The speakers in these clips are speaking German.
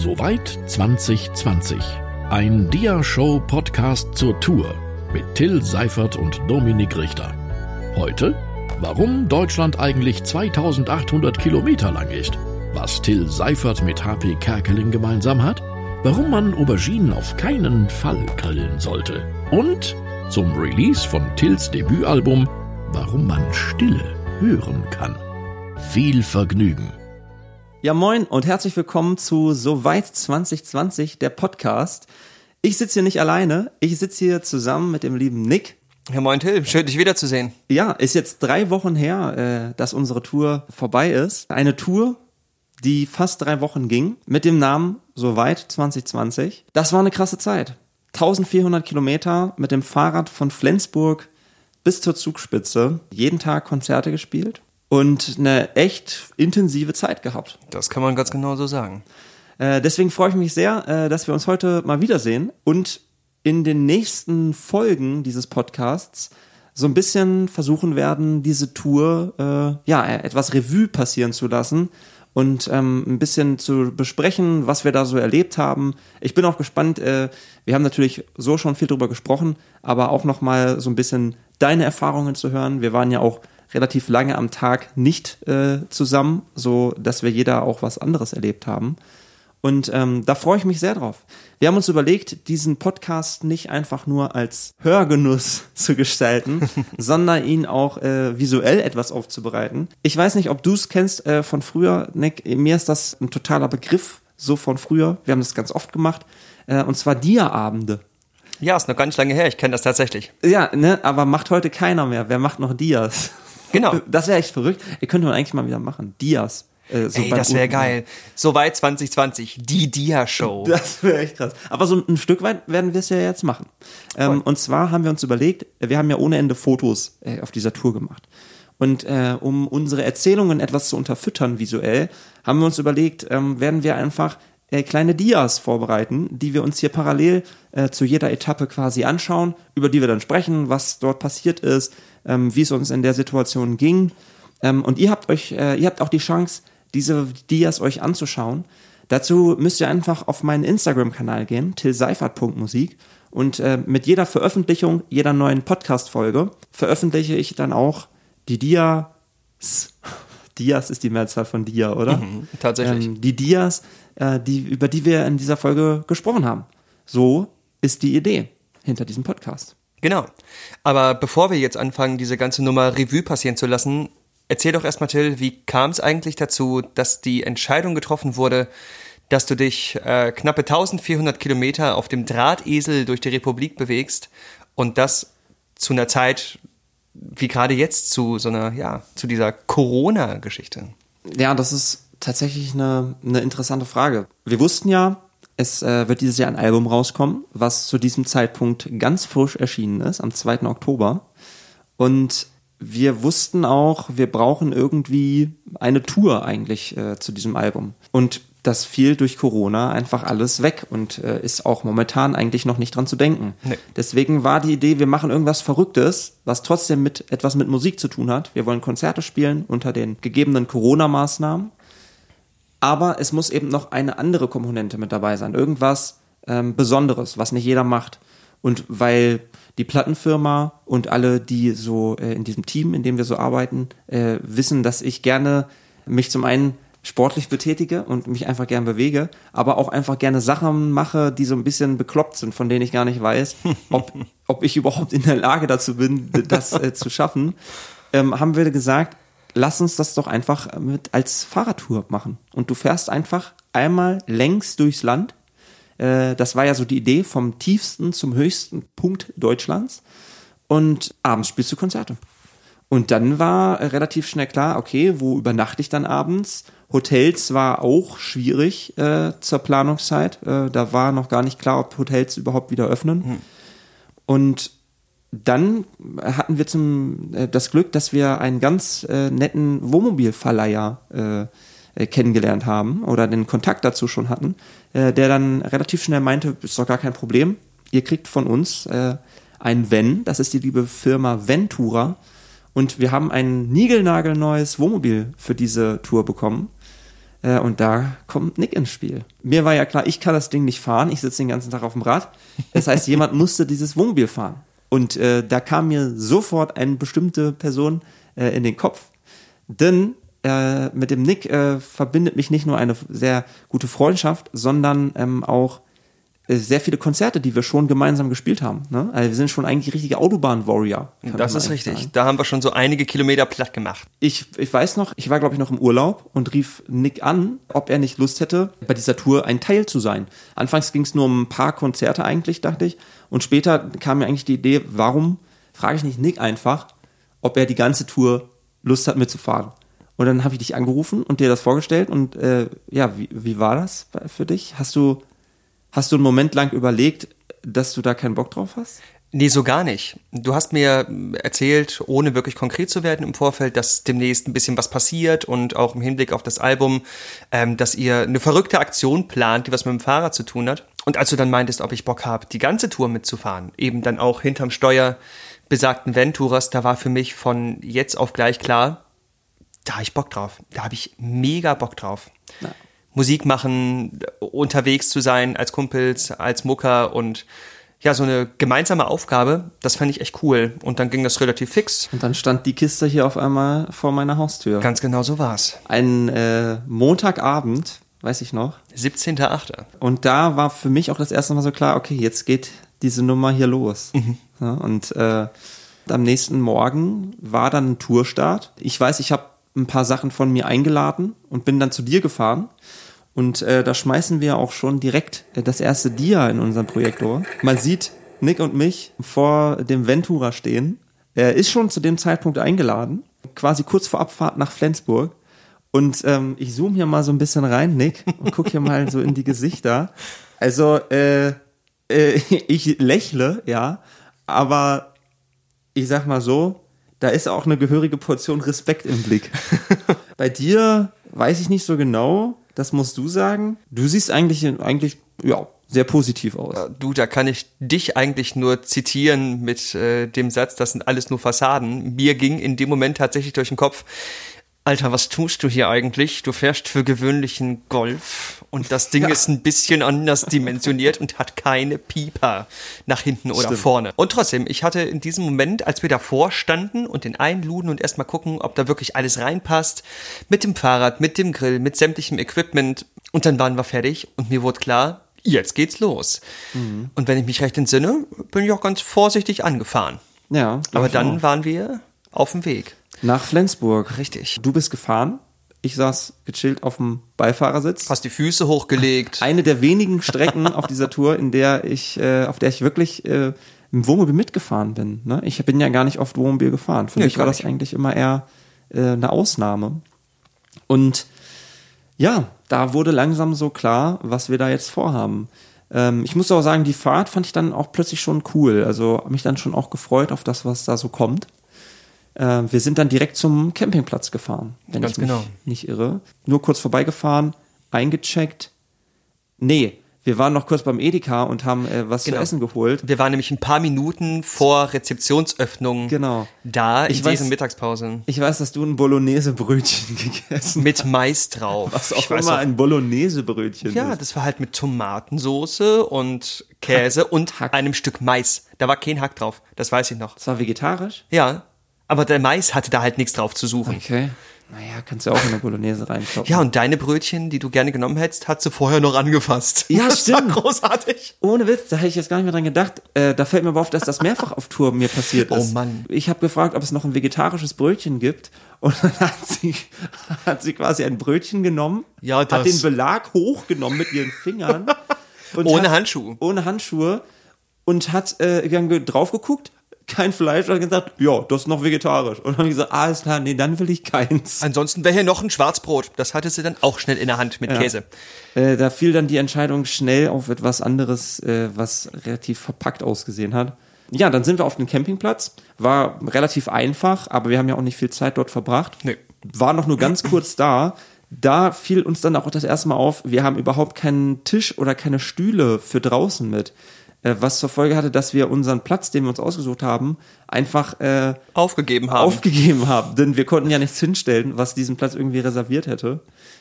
Soweit 2020. Ein Dia-Show-Podcast zur Tour mit Till Seifert und Dominik Richter. Heute, warum Deutschland eigentlich 2800 Kilometer lang ist, was Till Seifert mit HP Kerkeling gemeinsam hat, warum man Auberginen auf keinen Fall grillen sollte und zum Release von Tills Debütalbum, warum man Stille hören kann. Viel Vergnügen. Ja, moin und herzlich willkommen zu Soweit 2020, der Podcast. Ich sitze hier nicht alleine, ich sitze hier zusammen mit dem lieben Nick. Ja, moin Till, schön dich wiederzusehen. Ja, ist jetzt drei Wochen her, äh, dass unsere Tour vorbei ist. Eine Tour, die fast drei Wochen ging, mit dem Namen Soweit 2020. Das war eine krasse Zeit. 1400 Kilometer mit dem Fahrrad von Flensburg bis zur Zugspitze, jeden Tag Konzerte gespielt und eine echt intensive Zeit gehabt. Das kann man ganz genau so sagen. Äh, deswegen freue ich mich sehr, äh, dass wir uns heute mal wiedersehen und in den nächsten Folgen dieses Podcasts so ein bisschen versuchen werden, diese Tour äh, ja etwas Revue passieren zu lassen und ähm, ein bisschen zu besprechen, was wir da so erlebt haben. Ich bin auch gespannt. Äh, wir haben natürlich so schon viel drüber gesprochen, aber auch noch mal so ein bisschen deine Erfahrungen zu hören. Wir waren ja auch relativ lange am Tag nicht äh, zusammen, so dass wir jeder auch was anderes erlebt haben. Und ähm, da freue ich mich sehr drauf. Wir haben uns überlegt, diesen Podcast nicht einfach nur als Hörgenuss zu gestalten, sondern ihn auch äh, visuell etwas aufzubereiten. Ich weiß nicht, ob du es kennst äh, von früher, Nick. Mir ist das ein totaler Begriff, so von früher. Wir haben das ganz oft gemacht. Äh, und zwar Dia-Abende. Ja, ist noch gar nicht lange her. Ich kenne das tatsächlich. Ja, ne, aber macht heute keiner mehr. Wer macht noch Dias? Genau. Das wäre echt verrückt. Ihr könnte man eigentlich mal wieder machen. Dias. Äh, so Ey, das wäre geil. Soweit 2020, die Dia-Show. Das wäre echt krass. Aber so ein Stück weit werden wir es ja jetzt machen. Ähm, und zwar haben wir uns überlegt, wir haben ja ohne Ende Fotos äh, auf dieser Tour gemacht. Und äh, um unsere Erzählungen etwas zu unterfüttern visuell, haben wir uns überlegt, ähm, werden wir einfach äh, kleine Dias vorbereiten, die wir uns hier parallel äh, zu jeder Etappe quasi anschauen, über die wir dann sprechen, was dort passiert ist, ähm, wie es uns in der Situation ging. Ähm, und ihr habt euch, äh, ihr habt auch die Chance, diese Dias euch anzuschauen. Dazu müsst ihr einfach auf meinen Instagram-Kanal gehen, tillseifert.musik. Und äh, mit jeder Veröffentlichung jeder neuen Podcast-Folge veröffentliche ich dann auch die Dias. Dias ist die Mehrzahl von Dia, oder? Mhm, tatsächlich. Ähm, die Dias, äh, die, über die wir in dieser Folge gesprochen haben. So ist die Idee hinter diesem Podcast. Genau. Aber bevor wir jetzt anfangen, diese ganze Nummer Revue passieren zu lassen, Erzähl doch erstmal, Till, wie kam es eigentlich dazu, dass die Entscheidung getroffen wurde, dass du dich äh, knappe 1400 Kilometer auf dem Drahtesel durch die Republik bewegst und das zu einer Zeit wie gerade jetzt zu so einer, ja, zu dieser Corona-Geschichte? Ja, das ist tatsächlich eine, eine interessante Frage. Wir wussten ja, es äh, wird dieses Jahr ein Album rauskommen, was zu diesem Zeitpunkt ganz frisch erschienen ist, am 2. Oktober. Und wir wussten auch, wir brauchen irgendwie eine Tour eigentlich äh, zu diesem Album. Und das fiel durch Corona einfach alles weg und äh, ist auch momentan eigentlich noch nicht dran zu denken. Nee. Deswegen war die Idee, wir machen irgendwas Verrücktes, was trotzdem mit etwas mit Musik zu tun hat. Wir wollen Konzerte spielen unter den gegebenen Corona-Maßnahmen. Aber es muss eben noch eine andere Komponente mit dabei sein. Irgendwas ähm, Besonderes, was nicht jeder macht. Und weil die Plattenfirma und alle, die so äh, in diesem Team, in dem wir so arbeiten, äh, wissen, dass ich gerne mich zum einen sportlich betätige und mich einfach gern bewege, aber auch einfach gerne Sachen mache, die so ein bisschen bekloppt sind, von denen ich gar nicht weiß, ob, ob ich überhaupt in der Lage dazu bin, das äh, zu schaffen, ähm, haben wir gesagt, lass uns das doch einfach mit als Fahrradtour machen. Und du fährst einfach einmal längs durchs Land äh, das war ja so die Idee vom tiefsten zum höchsten Punkt Deutschlands. Und abends spielst du Konzerte. Und dann war relativ schnell klar, okay, wo übernachte ich dann abends? Hotels war auch schwierig äh, zur Planungszeit. Äh, da war noch gar nicht klar, ob Hotels überhaupt wieder öffnen. Hm. Und dann hatten wir zum, äh, das Glück, dass wir einen ganz äh, netten Wohnmobilverleiher äh, äh, kennengelernt haben oder den Kontakt dazu schon hatten, äh, der dann relativ schnell meinte, ist doch gar kein Problem, ihr kriegt von uns äh, ein Wenn, das ist die liebe Firma Ventura und wir haben ein niegelnagelneues Wohnmobil für diese Tour bekommen. Äh, und da kommt Nick ins Spiel. Mir war ja klar, ich kann das Ding nicht fahren. Ich sitze den ganzen Tag auf dem Rad. Das heißt, jemand musste dieses Wohnmobil fahren. Und äh, da kam mir sofort eine bestimmte Person äh, in den Kopf. Denn äh, mit dem Nick äh, verbindet mich nicht nur eine sehr gute Freundschaft, sondern ähm, auch sehr viele Konzerte, die wir schon gemeinsam gespielt haben. Ne? Also wir sind schon eigentlich richtige Autobahn-Warrior. Das ist richtig. sagen. Da haben wir schon so einige Kilometer platt gemacht. Ich, ich weiß noch, ich war glaube ich noch im Urlaub und rief Nick an, ob er nicht Lust hätte, bei dieser Tour ein Teil zu sein. Anfangs ging es nur um ein paar Konzerte eigentlich, dachte ich. Und später kam mir eigentlich die Idee, warum frage ich nicht Nick einfach, ob er die ganze Tour Lust hat mitzufahren. Und dann habe ich dich angerufen und dir das vorgestellt und äh, ja, wie, wie war das für dich? Hast du, hast du einen Moment lang überlegt, dass du da keinen Bock drauf hast? Nee, so gar nicht. Du hast mir erzählt, ohne wirklich konkret zu werden im Vorfeld, dass demnächst ein bisschen was passiert und auch im Hinblick auf das Album, ähm, dass ihr eine verrückte Aktion plant, die was mit dem Fahrrad zu tun hat. Und als du dann meintest, ob ich Bock habe, die ganze Tour mitzufahren, eben dann auch hinterm Steuer besagten Venturas, da war für mich von jetzt auf gleich klar, da habe ich Bock drauf. Da habe ich mega Bock drauf. Ja. Musik machen, unterwegs zu sein als Kumpels, als Mucker und ja, so eine gemeinsame Aufgabe, das fand ich echt cool. Und dann ging das relativ fix. Und dann stand die Kiste hier auf einmal vor meiner Haustür. Ganz genau so war's. Ein äh, Montagabend, weiß ich noch. 17.8. Und da war für mich auch das erste Mal so klar, okay, jetzt geht diese Nummer hier los. Ja, und äh, am nächsten Morgen war dann ein Tourstart. Ich weiß, ich habe ein paar Sachen von mir eingeladen und bin dann zu dir gefahren. Und äh, da schmeißen wir auch schon direkt äh, das erste Dia in unserem Projektor. Man sieht Nick und mich vor dem Ventura stehen. Er ist schon zu dem Zeitpunkt eingeladen, quasi kurz vor Abfahrt nach Flensburg. Und ähm, ich zoome hier mal so ein bisschen rein, Nick, und guck hier mal so in die Gesichter. Also, äh, äh, ich lächle, ja, aber ich sag mal so, da ist auch eine gehörige Portion Respekt im Blick. Bei dir weiß ich nicht so genau, das musst du sagen. Du siehst eigentlich, eigentlich, ja, sehr positiv aus. Du, da kann ich dich eigentlich nur zitieren mit äh, dem Satz, das sind alles nur Fassaden. Mir ging in dem Moment tatsächlich durch den Kopf, Alter, was tust du hier eigentlich? Du fährst für gewöhnlichen Golf und das Ding Ja. ist ein bisschen anders dimensioniert und hat keine Pieper nach hinten oder Stimmt. vorne. Und trotzdem, ich hatte in diesem Moment, als wir davor standen und den einluden und erstmal gucken, ob da wirklich alles reinpasst, mit dem Fahrrad, mit dem Grill, mit sämtlichem Equipment und dann waren wir fertig und mir wurde klar, jetzt geht's los. Mhm. Und wenn ich mich recht entsinne, bin ich auch ganz vorsichtig angefahren. Ja, Aber dann auch. waren wir auf dem Weg. Nach Flensburg. Richtig. Du bist gefahren. Ich saß gechillt auf dem Beifahrersitz. Hast die Füße hochgelegt. eine der wenigen Strecken auf dieser Tour, in der ich, äh, auf der ich wirklich äh, im Wohnmobil mitgefahren bin. Ne? Ich bin ja gar nicht oft Wohnmobil gefahren. Für Nee, mich war das eigentlich immer eher äh, eine Ausnahme. Und ja, da wurde langsam so klar, was wir da jetzt vorhaben. Ähm, ich muss auch sagen, die Fahrt fand ich dann auch plötzlich schon cool. Also mich dann schon auch gefreut auf das, was da so kommt. Äh, wir sind dann direkt zum Campingplatz gefahren, wenn Ganz ich mich genau. nicht irre. Nur kurz vorbeigefahren, eingecheckt. Nee, wir waren noch kurz beim Edeka und haben äh, was Genau. zu essen geholt. Wir waren nämlich ein paar Minuten vor Rezeptionsöffnung Genau. da in Ich weiß- dieser Mittagspause. Ich weiß, dass du ein Bolognese-Brötchen gegessen Mit Mais drauf. Was Ich auch weiß immer auch- ein Bolognese-Brötchen Ja, ist. das war halt mit Tomatensoße und Käse und Hack. einem Stück Mais. Da war kein Hack drauf. Das weiß ich noch. Das war vegetarisch? Ja. Aber der Mais hatte da halt nichts drauf zu suchen. Okay. Naja, kannst du auch in eine Bolognese reinkloppen. Ja, und deine Brötchen, die du gerne genommen hättest, hat sie vorher noch angefasst. Ja, das stimmt. War großartig. Ohne Witz, da hätte ich jetzt gar nicht mehr dran gedacht. Äh, da fällt mir aber auf, dass das mehrfach auf Tour mir passiert Oh ist. Mann. Ich habe gefragt, ob es noch ein vegetarisches Brötchen gibt. Und dann hat sie, hat sie quasi ein Brötchen genommen, Ja, das. hat den Belag hochgenommen mit ihren Fingern. Ohne hat, Handschuhe. Ohne Handschuhe. Und hat äh, dann drauf geguckt, kein Fleisch, und hat gesagt, ja, das ist noch vegetarisch. Und dann habe ich gesagt, ah, alles klar, nee, dann will ich keins. Ansonsten wäre hier noch ein Schwarzbrot. Das hatte sie dann auch schnell in der Hand mit Käse. Äh, da fiel dann die Entscheidung schnell auf etwas anderes, äh, was relativ verpackt ausgesehen hat. Ja, dann sind wir auf dem Campingplatz. War relativ einfach, aber wir haben ja auch nicht viel Zeit dort verbracht. Nee. War noch nur ganz kurz da. Da fiel uns dann auch das erste Mal auf, wir haben überhaupt keinen Tisch oder keine Stühle für draußen mit. Äh, was zur Folge hatte, dass wir unseren Platz, den wir uns ausgesucht haben, einfach äh, Aufgegeben haben. aufgegeben haben, denn wir konnten ja nichts hinstellen, was diesen Platz irgendwie reserviert hätte.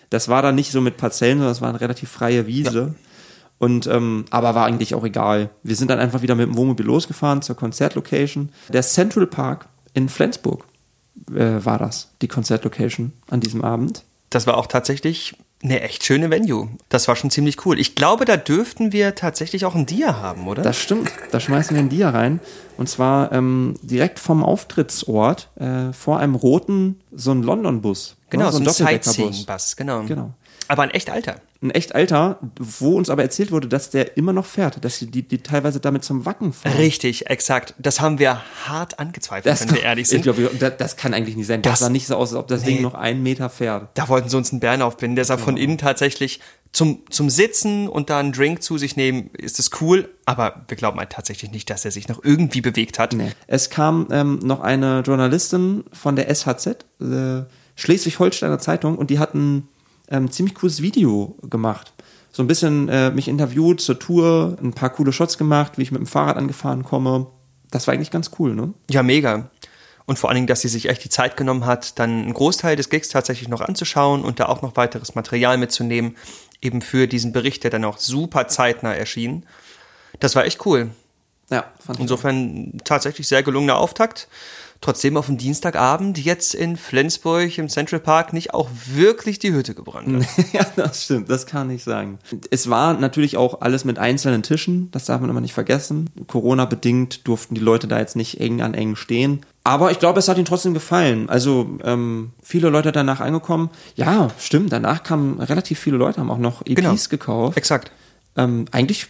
Das war dann nicht so mit Parzellen, sondern es war eine relativ freie Wiese. Und ähm, aber war eigentlich auch egal. Wir sind dann einfach wieder mit dem Wohnmobil losgefahren zur Konzertlocation. Der Central Park in Flensburg äh, war das, die Konzertlocation an diesem Abend. Das war auch tatsächlich eine echt schöne Venue. Das war schon ziemlich cool. Ich glaube, da dürften wir tatsächlich auch ein Dia haben, oder? Das stimmt. Da schmeißen wir ein Dia rein. Und zwar ähm, direkt vom Auftrittsort äh, vor einem roten, so ein London-Bus. genau, Ja, so ein Doppeldecker-Bus. Sightseeing-Bus, genau. Genau. Aber ein echt alter. Ein echt alter, wo uns aber erzählt wurde, dass der immer noch fährt, dass die, die, teilweise damit zum Wacken fahren. Richtig, exakt. Das haben wir hart angezweifelt, Das, wenn wir ehrlich ich sind. glaub, das, das kann eigentlich nicht sein. Das, Das- sah nicht so aus, als ob das Ding Nee. noch einen Meter fährt. Da wollten sie uns einen Bären aufbinden. Der sah von innen tatsächlich zum, zum Sitzen und da einen Drink zu sich nehmen, ist es cool. Aber wir glauben halt tatsächlich nicht, dass er sich noch irgendwie bewegt hat. Nee. Es kam ähm, noch eine Journalistin von der SHZ, äh, Schleswig-Holsteiner Zeitung, und die hat ein ähm, ziemlich cooles Video gemacht. So ein bisschen äh, mich interviewt zur Tour, ein paar coole Shots gemacht, wie ich mit dem Fahrrad angefahren komme. Das war eigentlich ganz cool, ne? Ja, mega. Und vor allen Dingen, dass sie sich echt die Zeit genommen hat, dann einen Großteil des Gigs tatsächlich noch anzuschauen und da auch noch weiteres Material mitzunehmen, eben für diesen Bericht, der dann auch super zeitnah erschien. Das war echt cool. Ja, fand ich. Insofern tatsächlich sehr gelungener Auftakt. Trotzdem auf dem Dienstagabend jetzt in Flensburg im Central Park nicht auch wirklich die Hütte gebrannt hat. ja, das stimmt, das kann ich sagen. Es war natürlich auch alles mit einzelnen Tischen, das darf man immer nicht vergessen. Corona-bedingt durften die Leute da jetzt nicht eng an eng stehen. Aber ich glaube, es hat ihnen trotzdem gefallen. Also ähm, viele Leute danach angekommen. Ja, stimmt, danach kamen relativ viele Leute, haben auch noch EPs Genau. gekauft. Exakt. Ähm, eigentlich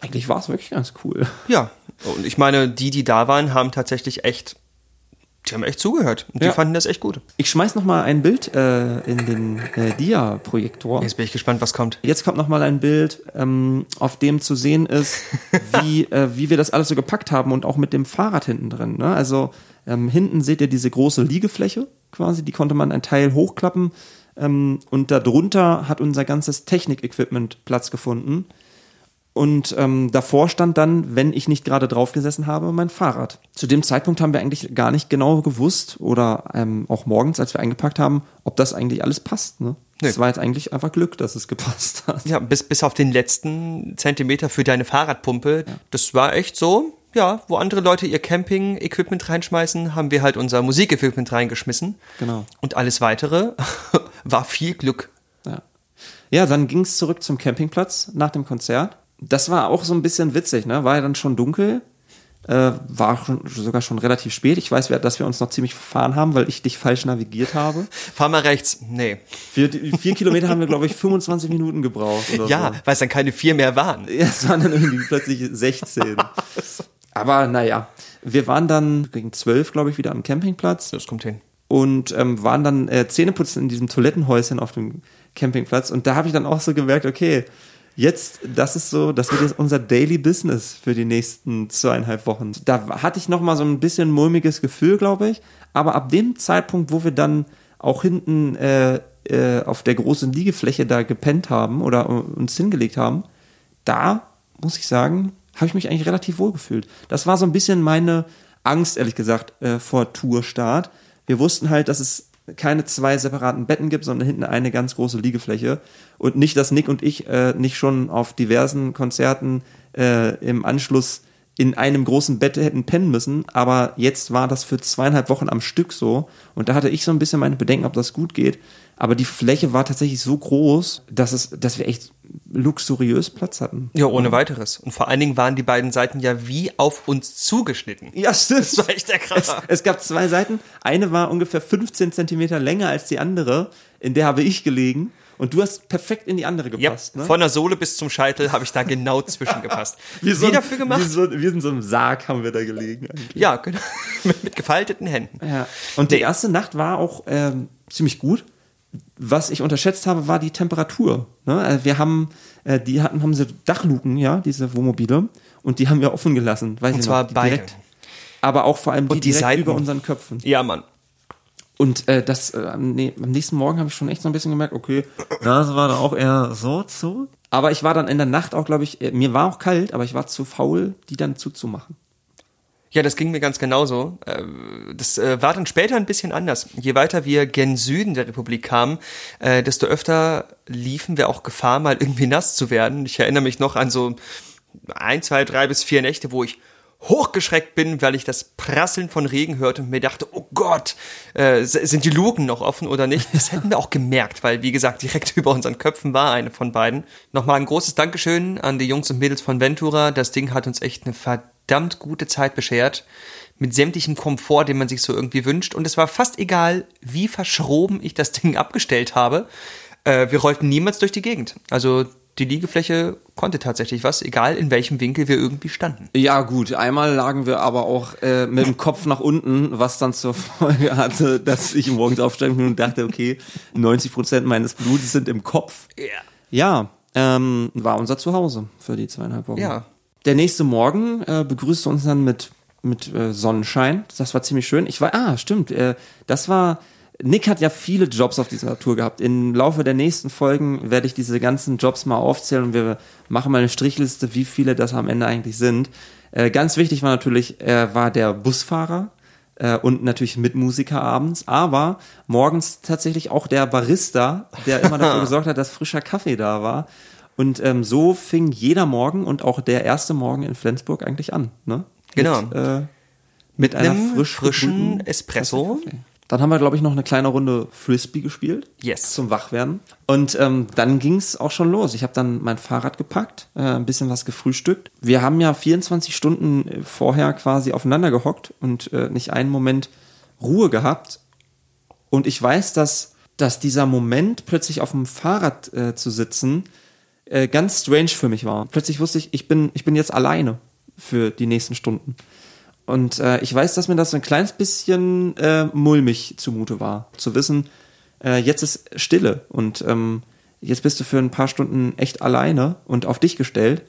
eigentlich war es wirklich ganz cool. Ja. Und ich meine, die, die da waren, haben tatsächlich echt, die haben echt zugehört. Und die Ja. fanden das echt gut. Ich schmeiß noch mal ein Bild äh, in den äh, Dia-Projektor. Jetzt bin ich gespannt, was kommt. Jetzt kommt noch mal ein Bild, ähm, auf dem zu sehen ist, wie, äh, wie wir das alles so gepackt haben und auch mit dem Fahrrad hinten drin. Ne? Also ähm, hinten seht ihr diese große Liegefläche quasi, die konnte man ein Teil hochklappen ähm, und darunter hat unser ganzes Technik-Equipment Platz gefunden. Und ähm, davor stand dann, wenn ich nicht gerade drauf gesessen habe, mein Fahrrad. Zu dem Zeitpunkt haben wir eigentlich gar nicht genau gewusst oder ähm, auch morgens, als wir eingepackt haben, ob das eigentlich alles passt. Ne? Nee. Es war jetzt eigentlich einfach Glück, dass es gepasst hat. Ja, bis, bis auf den letzten Zentimeter für deine Fahrradpumpe. Das war echt so. Ja, wo andere Leute ihr Camping-Equipment reinschmeißen, haben wir halt unser Musikequipment reingeschmissen. Genau. Und alles weitere war viel Glück. Ja, ja dann ging es zurück zum Campingplatz nach dem Konzert. Das war auch so ein bisschen witzig, ne? War ja dann schon dunkel. Äh, war schon, sogar schon relativ spät. Ich weiß, dass wir uns noch ziemlich verfahren haben, weil ich dich falsch navigiert habe. Fahr mal rechts. Nee. Für die vier Kilometer haben wir, glaube ich, 25 Minuten gebraucht. Oder Ja, so. weil es dann keine vier mehr waren. Ja, es waren dann irgendwie plötzlich 16. Aber naja, wir waren dann gegen 12, glaube ich, wieder am Campingplatz Das kommt hin. und ähm, waren dann äh, Zähneputzen in diesem Toilettenhäuschen auf dem Campingplatz. Und da habe ich dann auch so gemerkt, okay, jetzt, das ist so, das wird jetzt unser Daily Business für die nächsten zweieinhalb Wochen. Da hatte ich noch mal so ein bisschen mulmiges Gefühl, glaube ich. Aber ab dem Zeitpunkt, wo wir dann auch hinten äh, äh, auf der großen Liegefläche da gepennt haben oder uns hingelegt haben, da muss ich sagen, habe ich mich eigentlich relativ wohl gefühlt. Das war so ein bisschen meine Angst, ehrlich gesagt, äh, vor Tourstart. Wir wussten halt, dass es keine zwei separaten Betten gibt, sondern hinten eine ganz große Liegefläche. Und nicht, dass Nick und ich äh, nicht schon auf diversen Konzerten äh, im Anschluss in einem großen Bett hätten pennen müssen, aber jetzt war das für zweieinhalb Wochen am Stück so. Und da hatte ich so ein bisschen meine Bedenken, ob das gut geht. Aber die Fläche war tatsächlich so groß, dass es, dass wir echt luxuriös Platz hatten. Ja, ohne weiteres. Und vor allen Dingen waren die beiden Seiten ja wie auf uns zugeschnitten. Ja, stimmt. Das war echt der Es, Kracher. es gab zwei Seiten. Eine war ungefähr 15 Zentimeter länger als die andere. In der habe ich gelegen. Und du hast perfekt in die andere Ja, gepasst. ne? von der Sohle bis zum Scheitel habe ich da genau zwischengepasst. Wie, so Wie ein- dafür gemacht? Wie, so, wie in so einem Sarg haben wir da gelegen. Eigentlich. Ja, genau. mit, mit gefalteten Händen. Ja. Und die erste Nacht war auch ähm, ziemlich gut. Was ich unterschätzt habe, war die Temperatur. Ne? Also wir haben, äh, die hatten, haben sie Dachluken, ja, diese Wohnmobile, und die haben wir offen gelassen. Weiß Und zwar noch, beide. direkt. Aber auch vor allem die, Und die direkt Seiten. über unseren Köpfen. Ja, Mann. Und äh, das äh, am, nee, am nächsten Morgen habe ich schon echt so ein bisschen gemerkt, okay, das war dann auch eher so zu. Aber ich war dann in der Nacht auch, glaube ich, äh, mir war auch kalt, aber ich war zu faul, die dann zuzumachen. Ja, das ging mir ganz genauso. Äh, das äh, war dann später ein bisschen anders. Je weiter wir gen Süden der Republik kamen, äh, desto öfter liefen wir auch Gefahr, mal irgendwie nass zu werden. Ich erinnere mich noch an so ein, zwei, drei bis vier Nächte, wo ich hochgeschreckt bin, weil ich das Prasseln von Regen hörte und mir dachte, oh Gott, äh, sind die Luken noch offen oder nicht? Das hätten wir auch gemerkt, weil, wie gesagt, direkt über unseren Köpfen war eine von beiden. Nochmal ein großes Dankeschön an die Jungs und Mädels von Ventura. Das Ding hat uns echt eine verdammt gute Zeit beschert. Mit sämtlichem Komfort, den man sich so irgendwie wünscht. Und es war fast egal, wie verschroben ich das Ding abgestellt habe. Äh, wir rollten niemals durch die Gegend. Also die Liegefläche konnte tatsächlich was, egal in welchem Winkel wir irgendwie standen. Ja, gut, einmal lagen wir aber auch äh, mit dem Kopf nach unten, was dann zur Folge hatte, dass ich morgens aufstanden bin und dachte, okay, 90 Prozent meines Blutes sind im Kopf. Ja. Ja, ähm, war unser Zuhause für die zweieinhalb Wochen. Ja. Der nächste Morgen äh, begrüßte uns dann mit, mit äh, Sonnenschein. Das war ziemlich schön. Ich war, ah, stimmt, äh, das war Nick hat ja viele Jobs auf dieser Tour gehabt. Im Laufe der nächsten Folgen werde ich diese ganzen Jobs mal aufzählen und wir machen mal eine Strichliste, wie viele das am Ende eigentlich sind. Äh, ganz wichtig war natürlich, er war der Busfahrer äh, und natürlich Mitmusiker abends, aber morgens tatsächlich auch der Barista, der immer dafür gesorgt hat, dass frischer Kaffee da war. Und ähm, so fing jeder Morgen und auch der erste Morgen in Flensburg eigentlich an. Ne? Genau. Mit, äh, mit einer einem frisch frischen Espresso. Kaffee. Dann haben wir, glaube ich, noch eine kleine Runde Frisbee gespielt. Yes. Zum Wachwerden. Und ähm, dann ging es auch schon los. Ich habe dann mein Fahrrad gepackt, äh, ein bisschen was gefrühstückt. Wir haben ja 24 Stunden äh, vorher quasi aufeinander gehockt und äh, nicht einen Moment Ruhe gehabt. Und ich weiß, dass, dass dieser Moment, plötzlich auf dem Fahrrad äh, zu sitzen, äh, ganz strange für mich war. Plötzlich wusste ich, ich bin, ich bin jetzt alleine für die nächsten Stunden. Und äh, ich weiß, dass mir das so ein kleines bisschen äh, mulmig zumute war, zu wissen, äh, jetzt ist Stille und ähm, jetzt bist du für ein paar Stunden echt alleine und auf dich gestellt.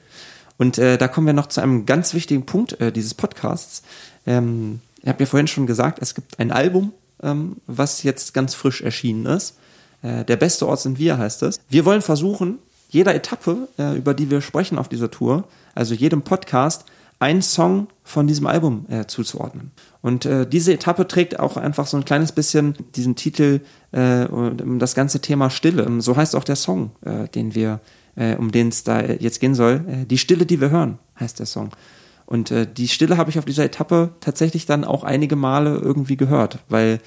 Und äh, da kommen wir noch zu einem ganz wichtigen Punkt äh, dieses Podcasts. Ähm, ich habe ja vorhin schon gesagt, es gibt ein Album, ähm, was jetzt ganz frisch erschienen ist. Äh, Der beste Ort sind wir, heißt es. Wir wollen versuchen, jeder Etappe, über die wir sprechen auf dieser Tour, also jedem Podcast, einen Song von diesem Album äh, zuzuordnen. Und äh, diese Etappe trägt auch einfach so ein kleines bisschen diesen Titel äh, um das ganze Thema Stille. So heißt auch der Song, äh, den wir, äh, um den es da jetzt gehen soll. Äh, die Stille, die wir hören, heißt der Song. Und die Stille habe ich auf dieser Etappe tatsächlich dann auch einige Male irgendwie gehört, weil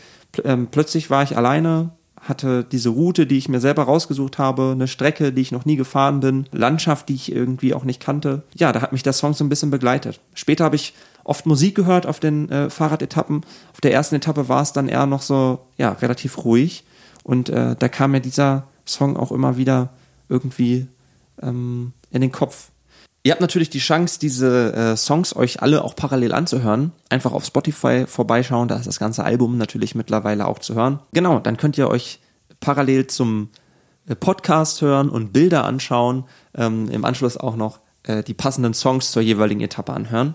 ähm, plötzlich war ich alleine, hatte diese Route, die ich mir selber rausgesucht habe, eine Strecke, die ich noch nie gefahren bin, Landschaft, die ich irgendwie auch nicht kannte. Ja, da hat mich der Song so ein bisschen begleitet. Später habe ich oft Musik gehört auf den äh, Fahrradetappen. Auf der ersten Etappe war es dann eher noch so, ja, relativ ruhig. Und äh, da kam mir dieser Song auch immer wieder irgendwie ähm, in den Kopf. Ihr habt natürlich die Chance, diese äh, Songs euch alle auch parallel anzuhören. Einfach auf Spotify vorbeischauen, da ist das ganze Album natürlich mittlerweile auch zu hören. Genau, dann könnt ihr euch parallel zum äh, Podcast hören und Bilder anschauen. Ähm, Im Anschluss auch noch äh, die passenden Songs zur jeweiligen Etappe anhören.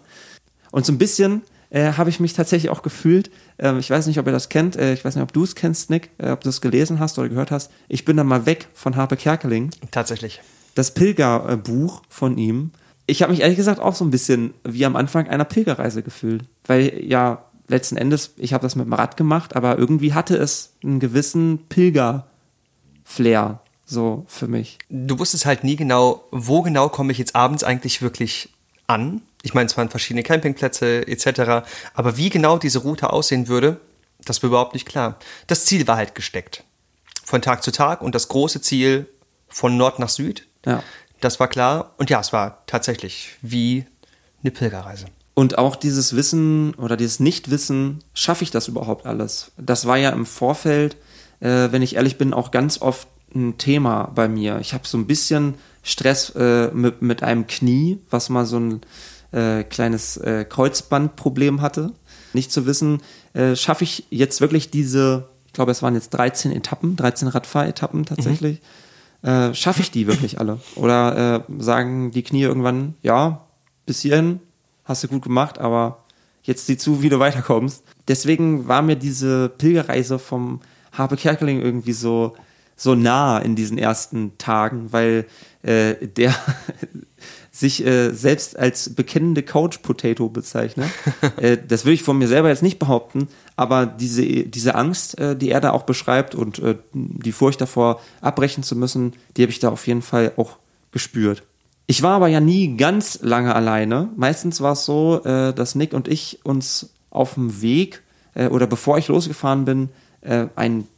Und so ein bisschen äh, habe ich mich tatsächlich auch gefühlt. Ähm, ich weiß nicht, ob ihr das kennt. Äh, ich weiß nicht, ob du es kennst, Nick, äh, ob du es gelesen hast oder gehört hast. Ich bin dann mal weg von Harpe Kerkeling Tatsächlich. Das Pilgerbuch von ihm. Ich habe mich ehrlich gesagt auch so ein bisschen wie am Anfang einer Pilgerreise gefühlt, weil ja letzten Endes, ich habe das mit dem Rad gemacht, aber irgendwie hatte es einen gewissen Pilger-Flair so für mich. Du wusstest halt nie genau, wo genau komme ich jetzt abends eigentlich wirklich an. Ich meine, es waren verschiedene Campingplätze etc. Aber wie genau diese Route aussehen würde, das war überhaupt nicht klar. Das Ziel war halt gesteckt. Von Tag zu Tag und das große Ziel von Nord nach Süd. Ja. Das war klar. Und ja, es war tatsächlich wie eine Pilgerreise. Und auch dieses Wissen oder dieses Nichtwissen, schaffe ich das überhaupt alles? Das war ja im Vorfeld, äh, wenn ich ehrlich bin, auch ganz oft ein Thema bei mir. Ich habe so ein bisschen Stress äh, mit, mit einem Knie, was mal so ein äh, kleines äh, Kreuzbandproblem hatte. Nicht zu wissen, äh, schaffe ich jetzt wirklich diese, ich glaube, es waren jetzt 13 Etappen, 13 Radfahretappen tatsächlich. Äh, schaffe ich die wirklich alle? Oder äh, sagen die Knie irgendwann, ja, bis hierhin hast du gut gemacht, aber jetzt sieh zu, wie du weiterkommst. Deswegen war mir diese Pilgerreise vom Harpe Kerkeling irgendwie so, so nah in diesen ersten Tagen, weil äh, der, sich äh, selbst als bekennende Couch Potato bezeichnet. äh, das würde ich von mir selber jetzt nicht behaupten, aber diese, diese Angst, äh, die er da auch beschreibt und äh, die Furcht davor, abbrechen zu müssen, die habe ich da auf jeden Fall auch gespürt. Ich war aber ja nie ganz lange alleine. Meistens war es so, äh, dass Nick und ich uns auf dem Weg äh, oder bevor ich losgefahren bin, äh, einen,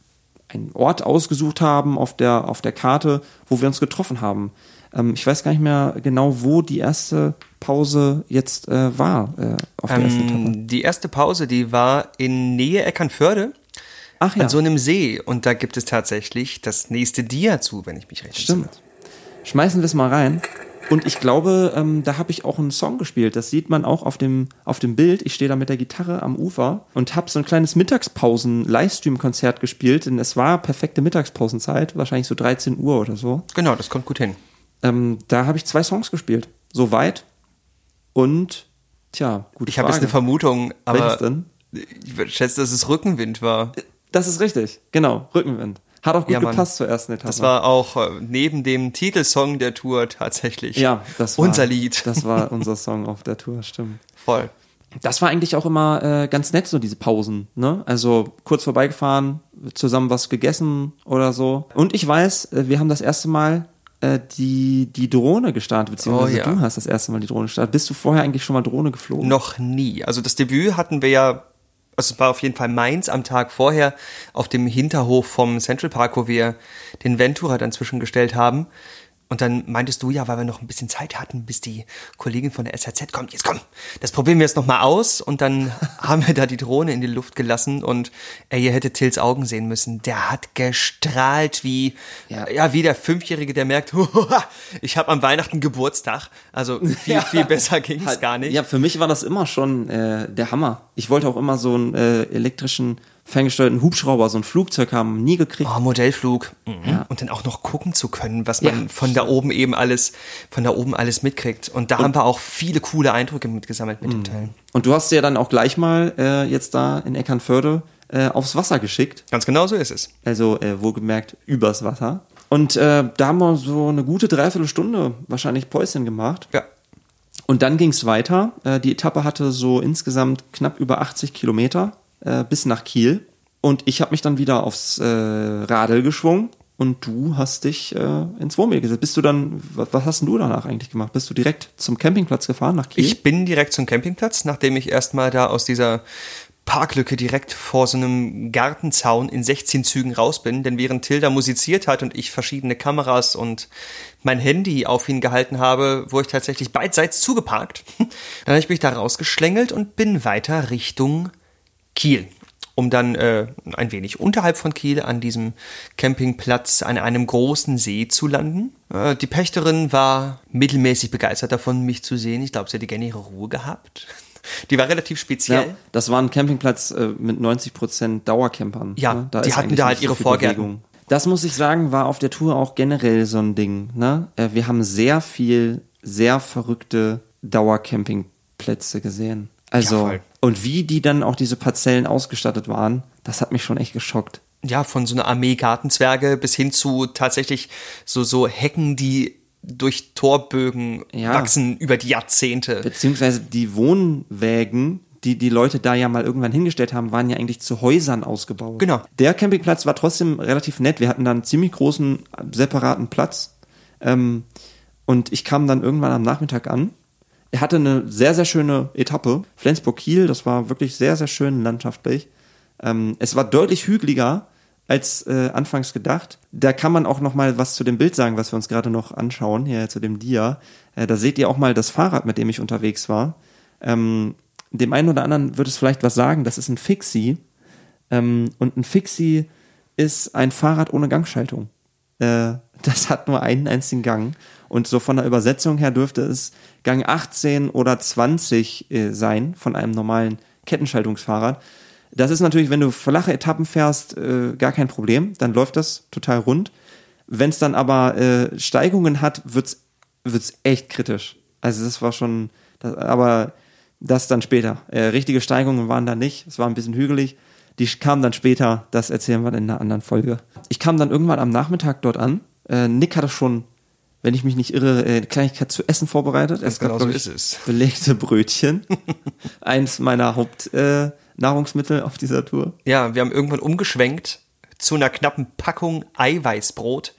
einen Ort ausgesucht haben auf der, auf der Karte, wo wir uns getroffen haben. Ähm, ich weiß gar nicht mehr genau, wo die erste Pause jetzt äh, war äh, auf der ersten Etappe. Ähm, die erste Pause, die war in Nähe Eckernförde. Ach ja. An so einem See. Und da gibt es tatsächlich das nächste Dia zu, wenn ich mich recht Stimmt. entsinne. Schmeißen wir es mal rein. Und ich glaube, ähm, da habe ich auch einen Song gespielt. Das sieht man auch auf dem, auf dem Bild. Ich stehe da mit der Gitarre am Ufer und habe so ein kleines Mittagspausen-Livestream-Konzert gespielt. Denn es war perfekte Mittagspausenzeit, wahrscheinlich so 13 Uhr oder so. Genau, das kommt gut hin. Ähm, da habe ich zwei Songs gespielt. Soweit. Und, tja, gute Ich habe jetzt eine Vermutung, aber Welches denn? ich schätze, dass es Rückenwind war. Das ist richtig. Genau, Rückenwind. Hat auch gut Ja, gepasst zur ersten Etappe. Das war auch äh, neben dem Titelsong der Tour tatsächlich ja, das war, unser Lied. Das war unser Song auf der Tour, stimmt. Voll. Das war eigentlich auch immer äh, ganz nett, so diese Pausen. Ne? Also kurz vorbeigefahren, zusammen was gegessen oder so. Und ich weiß, äh, wir haben das erste Mal äh, die, die Drohne gestartet, beziehungsweise Oh, ja. du hast das erste Mal die Drohne gestartet. Bist du vorher eigentlich schon mal Drohne geflogen? Noch nie. Also das Debüt hatten wir ja, also es war auf jeden Fall Mainz am Tag vorher auf dem Hinterhof vom Central Park, wo wir den Ventura dann zwischengestellt haben. Und dann meintest du ja, weil wir noch ein bisschen Zeit hatten, bis die Kollegin von der SHZ kommt, jetzt komm, das probieren wir jetzt nochmal aus. Und dann haben wir da die Drohne in die Luft gelassen und ey, ihr hättet Tills Augen sehen müssen. Der hat gestrahlt wie, ja, Ja. wie der Fünfjährige, der merkt, ich habe am Weihnachten Geburtstag. Also viel, viel besser ging's Halt, gar nicht. Ja, für mich war das immer schon äh, der Hammer. Ich wollte auch immer so einen äh, elektrischen, ferngesteuerten Hubschrauber, so ein Flugzeug haben, nie gekriegt. Oh, Modellflug. Mhm. Und dann auch noch gucken zu können, was man Ja, von da oben eben alles, von da oben alles mitkriegt. Und da haben wir auch viele coole Eindrücke mitgesammelt mit dem Teil. Und du hast sie ja dann auch gleich mal äh, jetzt da in Eckernförde äh, aufs Wasser geschickt. Ganz genau so ist es. Also äh, wohlgemerkt übers Wasser. Und äh, da haben wir so eine gute Dreiviertelstunde wahrscheinlich Päuschen gemacht. Ja. Und dann ging es weiter. Äh, die Etappe hatte so insgesamt knapp über 80 Kilometer äh, bis nach Kiel. Und ich habe mich dann wieder aufs äh, Radl geschwungen und du hast dich äh, ins Wohnmobil gesetzt. Bist du dann, was, was hast denn du danach eigentlich gemacht? Bist du direkt zum Campingplatz gefahren nach Kiel? Ich bin direkt zum Campingplatz, nachdem ich erstmal da aus dieser Parklücke direkt vor so einem Gartenzaun in 16 Zügen raus bin, denn während Tilda musiziert hat und ich verschiedene Kameras und mein Handy auf ihn gehalten habe, wurde ich tatsächlich beidseits zugeparkt. Dann habe ich mich da rausgeschlängelt und bin weiter Richtung Kiel, um dann äh, ein wenig unterhalb von Kiel an diesem Campingplatz an einem großen See zu landen. Äh, die Pächterin war mittelmäßig begeistert davon, mich zu sehen. Ich glaube, sie hätte gerne ihre Ruhe gehabt. Die war relativ speziell. ja, das war ein Campingplatz äh, mit 90 Prozent Dauercampern. Ja, ne? die ist hatten da halt ihre viel Vorgärten. Bewegung. Das muss ich sagen, war auf der Tour auch generell so ein Ding. Ne? Äh, wir haben sehr viel, sehr verrückte Dauercampingplätze gesehen. Also, Ja, und wie die dann auch diese Parzellen ausgestattet waren, das hat mich schon echt geschockt. Ja, von so einer Armee Gartenzwerge bis hin zu tatsächlich so, so Hecken, die durch Torbögen Ja. wachsen über die Jahrzehnte. Beziehungsweise die Wohnwägen, die die Leute da ja mal irgendwann hingestellt haben, waren ja eigentlich zu Häusern ausgebaut. Genau. Der Campingplatz war trotzdem relativ nett. Wir hatten da einen ziemlich großen, separaten Platz. Ähm, und ich kam dann irgendwann am Nachmittag an. Er hatte eine sehr, sehr schöne Etappe. Flensburg-Kiel, das war wirklich sehr, sehr schön landschaftlich. Ähm, es war deutlich hügeliger als äh, anfangs gedacht. Da kann man auch noch mal was zu dem Bild sagen, was wir uns gerade noch anschauen, hier zu dem Dia. Äh, da seht ihr auch mal das Fahrrad, mit dem ich unterwegs war. Ähm, dem einen oder anderen wird es vielleicht was sagen, das ist ein Fixie. Ähm, und ein Fixie ist ein Fahrrad ohne Gangschaltung. Äh, das hat nur einen einzigen Gang. Und so von der Übersetzung her dürfte es Gang 18 oder 20 äh, sein von einem normalen Kettenschaltungsfahrrad. Das ist natürlich, wenn du flache Etappen fährst, äh, gar kein Problem. Dann läuft das total rund. Wenn es dann aber äh, Steigungen hat, wird's wird's echt kritisch. Also das war schon, das, aber das dann später. Äh, richtige Steigungen waren da nicht. Es war ein bisschen hügelig. Die kamen dann später. Das erzählen wir in einer anderen Folge. Ich kam dann irgendwann am Nachmittag dort an. Äh, Nick hatte schon wenn ich mich nicht irre, äh, eine Kleinigkeit zu essen vorbereitet. Es genau gab, so glaub ist es. belegte Brötchen. Eins meiner Hauptnahrungsmittel äh, auf dieser Tour. Ja, wir haben irgendwann umgeschwenkt zu einer knappen Packung Eiweißbrot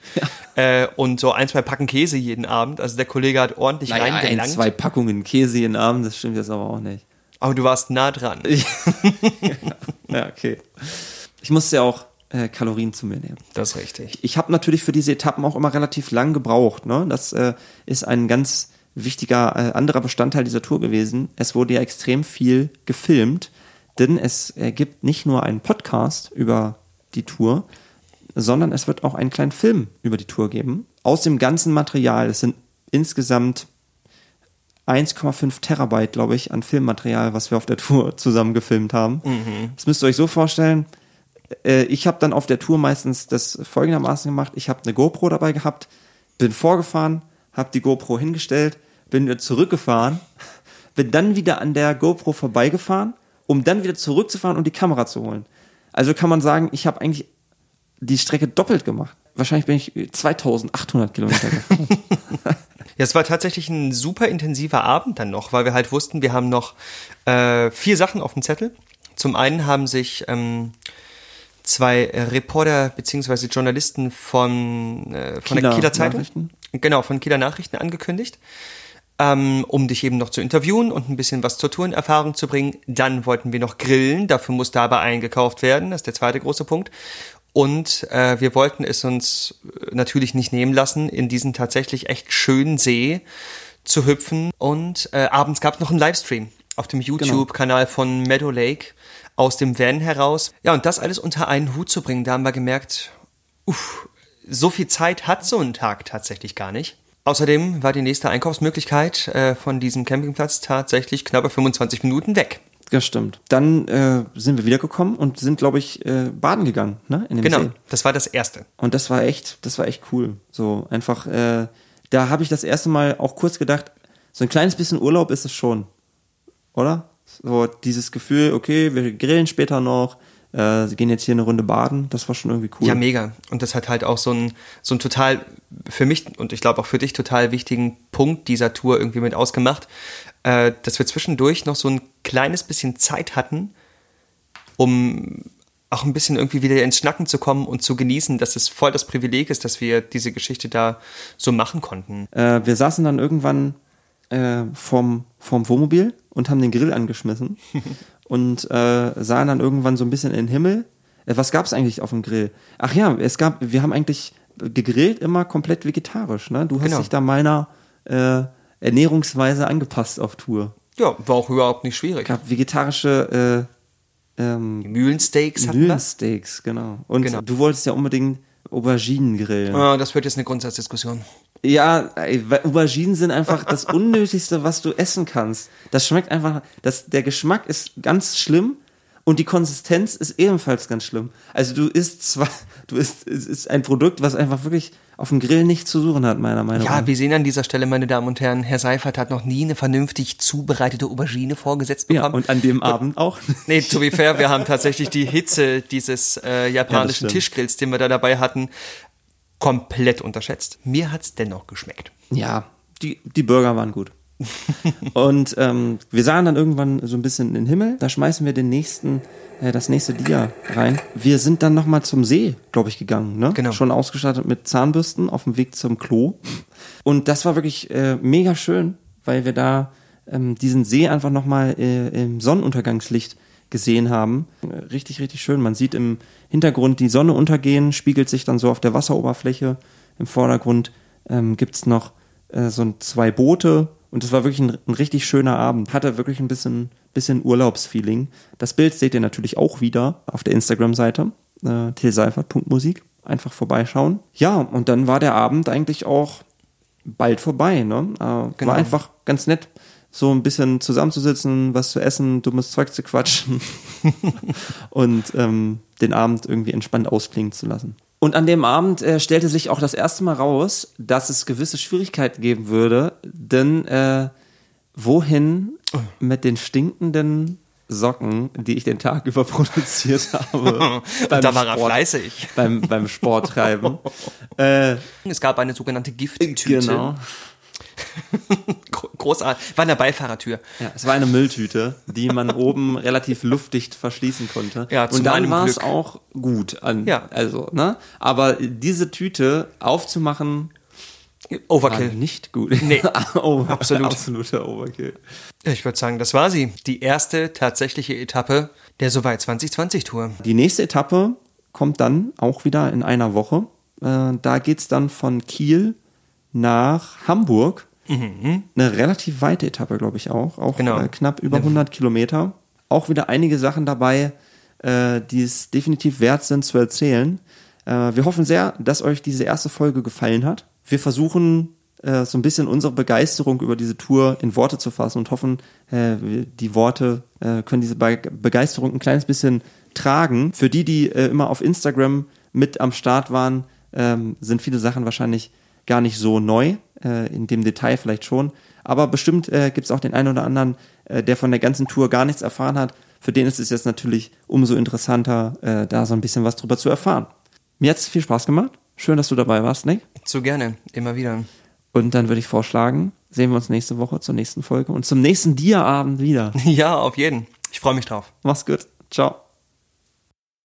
äh, und so ein, zwei Packen Käse jeden Abend. Also der Kollege hat ordentlich ein, reingelangt. zwei Packungen Käse jeden Abend, das stimmt jetzt aber auch nicht. Aber du warst nah dran. Ja, okay. Ich musste ja auch äh, Kalorien zu mir nehmen. Das ist richtig. Ich habe natürlich für diese Etappen auch immer relativ lang gebraucht. Ne? Das äh, ist ein ganz wichtiger äh, anderer Bestandteil dieser Tour gewesen. Es wurde ja extrem viel gefilmt, denn es gibt nicht nur einen Podcast über die Tour, sondern es wird auch einen kleinen Film über die Tour geben. Aus dem ganzen Material, es sind insgesamt 1,5 Terabyte, glaube ich, an Filmmaterial, was wir auf der Tour zusammen gefilmt haben. Das müsst ihr euch so vorstellen. Äh, ich habe dann auf der Tour meistens das folgendermaßen gemacht. Ich habe eine GoPro dabei gehabt, bin vorgefahren, habe die GoPro hingestellt, bin wieder zurückgefahren, bin dann wieder an der GoPro vorbeigefahren, um dann wieder zurückzufahren und die Kamera zu holen. Also kann man sagen, ich habe eigentlich die Strecke doppelt gemacht. Wahrscheinlich bin ich 2800 Kilometer gefahren. Ja, es war tatsächlich ein super intensiver Abend dann noch, weil wir halt wussten, wir haben noch äh, vier Sachen auf dem Zettel. Zum einen haben sich ähm, zwei Reporter beziehungsweise Journalisten von, äh, von der Kieler Kieler Zeitung, Nachrichten? genau, von Kieler Nachrichten angekündigt, ähm, um dich eben noch zu interviewen und ein bisschen was zur Tourenerfahrung zu bringen. Dann wollten wir noch grillen, dafür musste aber eingekauft werden, das ist der zweite große Punkt. Und äh, wir wollten es uns äh, natürlich nicht nehmen lassen, in diesen tatsächlich echt schönen See zu hüpfen. Und äh, abends gab es noch einen Livestream auf dem YouTube-Kanal von Meadow Lake aus dem Van heraus. Ja, und das alles unter einen Hut zu bringen, da haben wir gemerkt, uff, so viel Zeit hat so ein Tag tatsächlich gar nicht. Außerdem war die nächste Einkaufsmöglichkeit äh, von diesem Campingplatz tatsächlich knappe 25 Minuten weg. Das stimmt. Dann äh, sind wir wiedergekommen und sind, glaube ich, äh, baden gegangen, ne? In dem Genau, See. das war das Erste. Und das war echt, das war echt cool. So einfach, äh, da habe ich das erste Mal auch kurz gedacht, so ein kleines bisschen Urlaub ist es schon, oder? So dieses Gefühl, okay, wir grillen später noch, äh, gehen jetzt hier eine Runde baden, das war schon irgendwie cool. Ja, mega. Und das hat halt auch so ein, so ein total, für mich und ich glaube auch für dich total wichtigen Punkt dieser Tour irgendwie mit ausgemacht, äh, dass wir zwischendurch noch so ein kleines bisschen Zeit hatten, um auch ein bisschen irgendwie wieder ins Schnacken zu kommen und zu genießen, dass es voll das Privileg ist, dass wir diese Geschichte da so machen konnten. Äh, wir saßen dann irgendwann äh, vorm, vorm Wohnmobil und haben den Grill angeschmissen und äh, sahen dann irgendwann so ein bisschen in den Himmel. Äh, was gab es eigentlich auf dem Grill? Ach ja, es gab, wir haben eigentlich gegrillt immer komplett vegetarisch. Ne? Du hast Genau. dich da meiner äh, Ernährungsweise angepasst auf Tour. Ja, war auch überhaupt nicht schwierig. gab vegetarische äh, ähm, Mühlensteaks. Mühlensteaks, genau. Und Genau. du wolltest ja unbedingt Auberginen grillen. Ah, das wird jetzt eine Grundsatzdiskussion. Ja, Auberginen sind einfach das Unnötigste, was du essen kannst. Das schmeckt einfach, das, der Geschmack ist ganz schlimm und die Konsistenz ist ebenfalls ganz schlimm. Also du isst zwar, du isst, es ist ein Produkt, was einfach wirklich auf dem Grill nichts zu suchen hat, meiner Meinung Ja, nach. wir sehen an dieser Stelle, meine Damen und Herren, Herr Seifert hat noch nie eine vernünftig zubereitete Aubergine vorgesetzt Ja, bekommen. und an dem Abend auch. Nee, to be fair, wir haben tatsächlich die Hitze dieses äh, japanischen stimmt. Tischgrills, den wir da dabei hatten, komplett unterschätzt. Mir hat's dennoch geschmeckt. Ja, die, die Burger waren gut. und ähm, wir sahen dann irgendwann so ein bisschen in den Himmel. Da schmeißen wir den nächsten, äh, das nächste Dia rein. Wir sind dann nochmal zum See, glaube ich, gegangen. Ne? Genau. Schon ausgestattet mit Zahnbürsten auf dem Weg zum Klo. Und das war wirklich äh, mega schön, weil wir da ähm, diesen See einfach nochmal äh, im Sonnenuntergangslicht gesehen haben. Richtig, richtig schön. Man sieht im Hintergrund die Sonne untergehen, spiegelt sich dann so auf der Wasseroberfläche. Im Vordergrund ähm, gibt's noch äh, so ein- zwei Boote und es war wirklich ein, ein richtig schöner Abend. Hatte wirklich ein bisschen, bisschen Urlaubsfeeling. Das Bild seht ihr natürlich auch wieder auf der Instagram-Seite, äh, tilseifert.musik. Einfach vorbeischauen. Ja, und dann war der Abend eigentlich auch bald vorbei. Ne? Äh, Genau. War einfach ganz nett, so ein bisschen zusammenzusitzen, was zu essen, dummes Zeug zu quatschen und ähm, den Abend irgendwie entspannt ausklingen zu lassen. Und an dem Abend äh, stellte sich auch das erste Mal raus, dass es gewisse Schwierigkeiten geben würde, denn äh, wohin mit den stinkenden Socken, die ich den Tag über produziert habe. Da war er fleißig. Beim, beim Sporttreiben. äh, Es gab eine sogenannte Gifttüte. genau. Gro- Großartig. War in der Beifahrertür. Ja, es war eine Mülltüte, die man oben relativ luftdicht verschließen konnte. Ja, zu Und dann war es auch gut. An, Ja. Also, ne? Aber diese Tüte aufzumachen, war Overkill. nicht gut. Nee, oh, absolut. Absoluter Overkill. Ich würde sagen, das war sie. Die erste tatsächliche Etappe der Soweit 2020 Tour. Die nächste Etappe kommt dann auch wieder in einer Woche. Äh, da geht's dann von Kiel nach Hamburg. Eine relativ weite Etappe, glaube ich auch. Auch Genau. äh, knapp über 100 Kilometer. Auch wieder einige Sachen dabei, äh, die es definitiv wert sind zu erzählen. Äh, wir hoffen sehr, dass euch diese erste Folge gefallen hat. Wir versuchen äh, so ein bisschen unsere Begeisterung über diese Tour in Worte zu fassen und hoffen, äh, die Worte äh, können diese Be Begeisterung ein kleines bisschen tragen. Für die, die immer auf Instagram mit am Start waren, ähm, sind viele Sachen wahrscheinlich gar nicht so neu, äh, in dem Detail vielleicht schon. Aber bestimmt äh, gibt es auch den einen oder anderen, äh, der von der ganzen Tour gar nichts erfahren hat. Für den ist es jetzt natürlich umso interessanter, äh, da so ein bisschen was drüber zu erfahren. Mir hat es viel Spaß gemacht. Schön, dass du dabei warst, Nick. So gerne. Immer wieder. Und dann würde ich vorschlagen, sehen wir uns nächste Woche zur nächsten Folge und zum nächsten Dia-Abend wieder. Ja, auf jeden. Ich freue mich drauf. Mach's gut. Ciao.